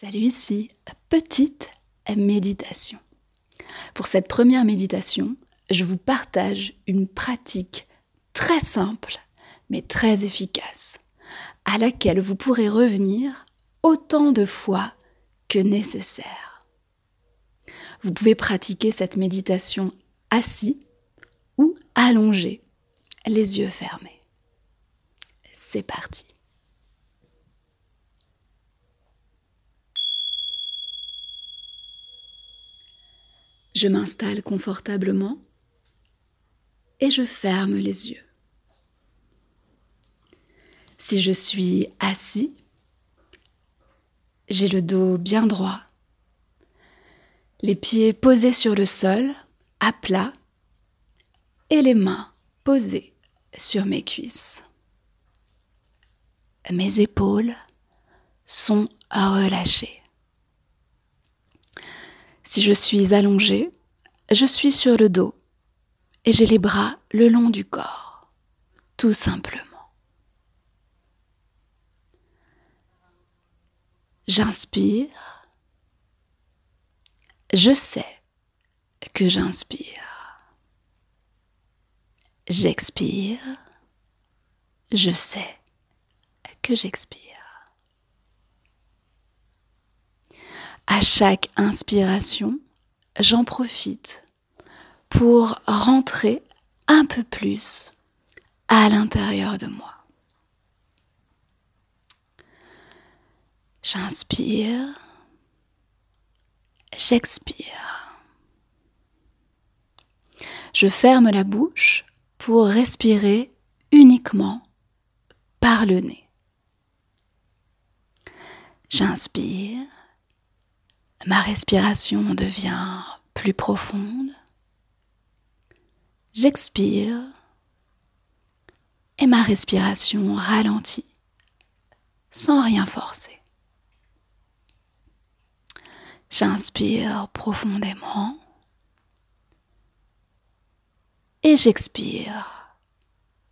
Salut ici, petite méditation. Pour cette première méditation, je vous partage une pratique très simple mais très efficace à laquelle vous pourrez revenir autant de fois que nécessaire. Vous pouvez pratiquer cette méditation assis ou allongé, les yeux fermés. C'est parti. Je m'installe confortablement et je ferme les yeux. Si je suis assis, j'ai le dos bien droit, les pieds posés sur le sol, à plat, et les mains posées sur mes cuisses. Mes épaules sont relâchées. Si je suis allongée, je suis sur le dos et j'ai les bras le long du corps, tout simplement. J'inspire. Je sais que j'inspire. J'expire. Je sais que j'expire. À chaque inspiration, j'en profite pour rentrer un peu plus à l'intérieur de moi. J'inspire, j'expire. Je ferme la bouche pour respirer uniquement par le nez. J'inspire, ma respiration devient plus profonde. J'expire et ma respiration ralentit sans rien forcer. J'inspire profondément et j'expire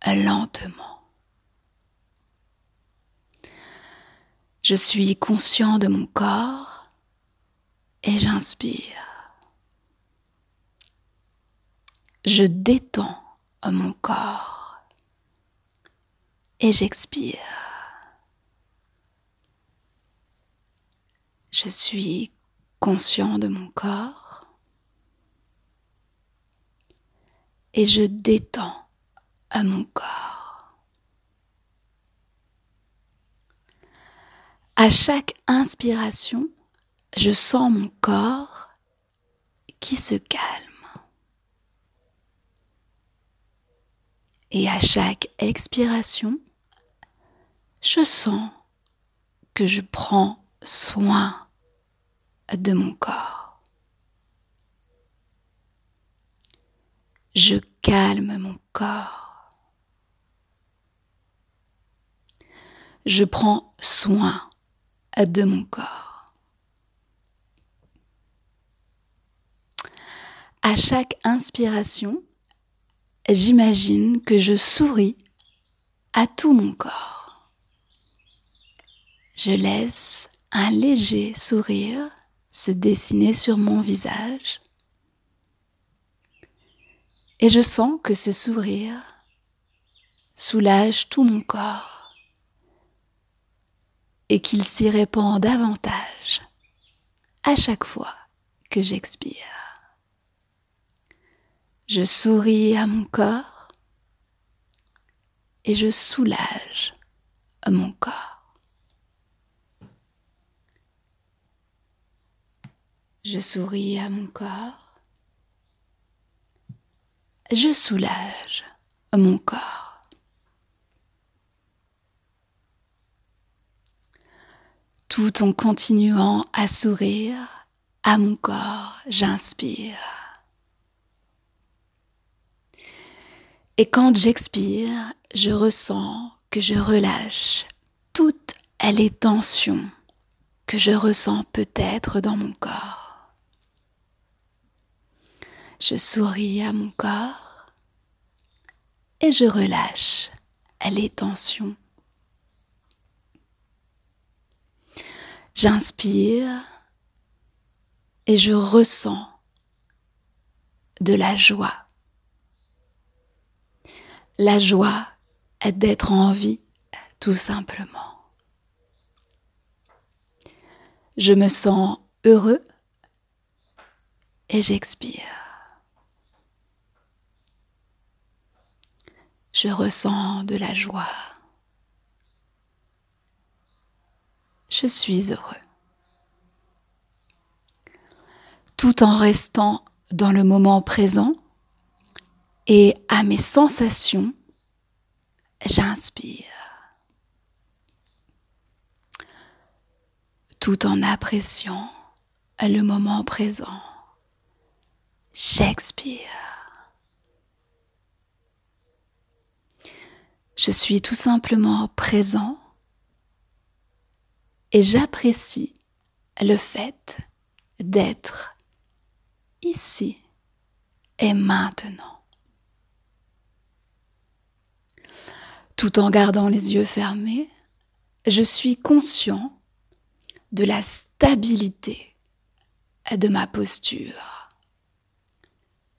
lentement. Je suis conscient de mon corps et j'inspire. Je détends mon corps et j'expire. Je suis conscient de mon corps et je détends mon corps. À chaque inspiration, je sens mon corps qui se calme. Et à chaque expiration, je sens que je prends soin de mon corps. Je calme mon corps. Je prends soin de mon corps. À chaque inspiration, j'imagine que je souris à tout mon corps. Je laisse un léger sourire se dessiner sur mon visage et je sens que ce sourire soulage tout mon corps et qu'il s'y répand davantage à chaque fois que j'expire. Je souris à mon corps et je soulage mon corps. Je souris à mon corps. Je soulage mon corps. Tout en continuant à sourire à mon corps, j'inspire. Et quand j'expire, je ressens que je relâche toutes les tensions que je ressens peut-être dans mon corps. Je souris à mon corps et je relâche les tensions. J'inspire et je ressens de la joie. La joie d'être en vie, tout simplement. Je me sens heureux et j'expire. Je ressens de la joie. Je suis heureux. Tout en restant dans le moment présent et à mes sensations, j'inspire. Tout en appréciant le moment présent, j'expire. Je suis tout simplement présent et j'apprécie le fait d'être ici et maintenant. Tout en gardant les yeux fermés, je suis conscient de la stabilité de ma posture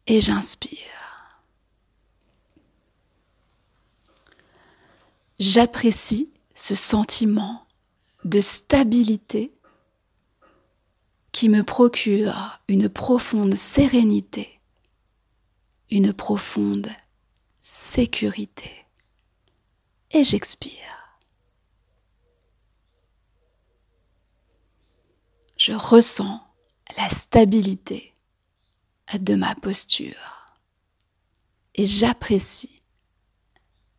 et j'inspire. J'apprécie ce sentiment de stabilité qui me procure une profonde sérénité, une profonde sécurité. Et j'expire. Je ressens la stabilité de ma posture et j'apprécie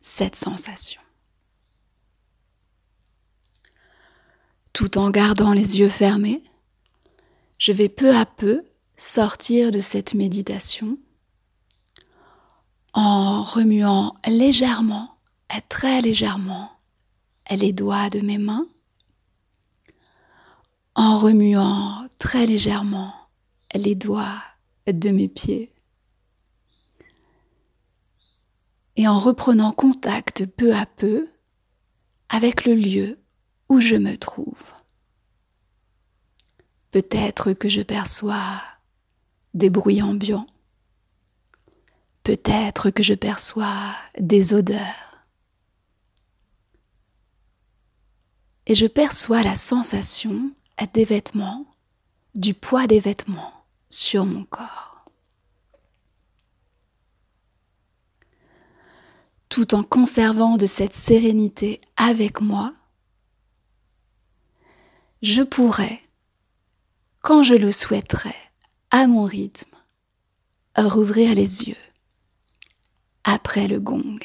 cette sensation. Tout en gardant les yeux fermés, je vais peu à peu sortir de cette méditation en remuant légèrement, très légèrement, les doigts de mes mains, en remuant très légèrement les doigts de mes pieds et en reprenant contact peu à peu avec le lieu où je me trouve. Peut-être que je perçois des bruits ambiants. Peut-être que je perçois des odeurs. Et je perçois la sensation des vêtements, du poids des vêtements sur mon corps. Tout en conservant de cette sérénité avec moi, je pourrais quand je le souhaiterai, à mon rythme, rouvrir les yeux après le gong.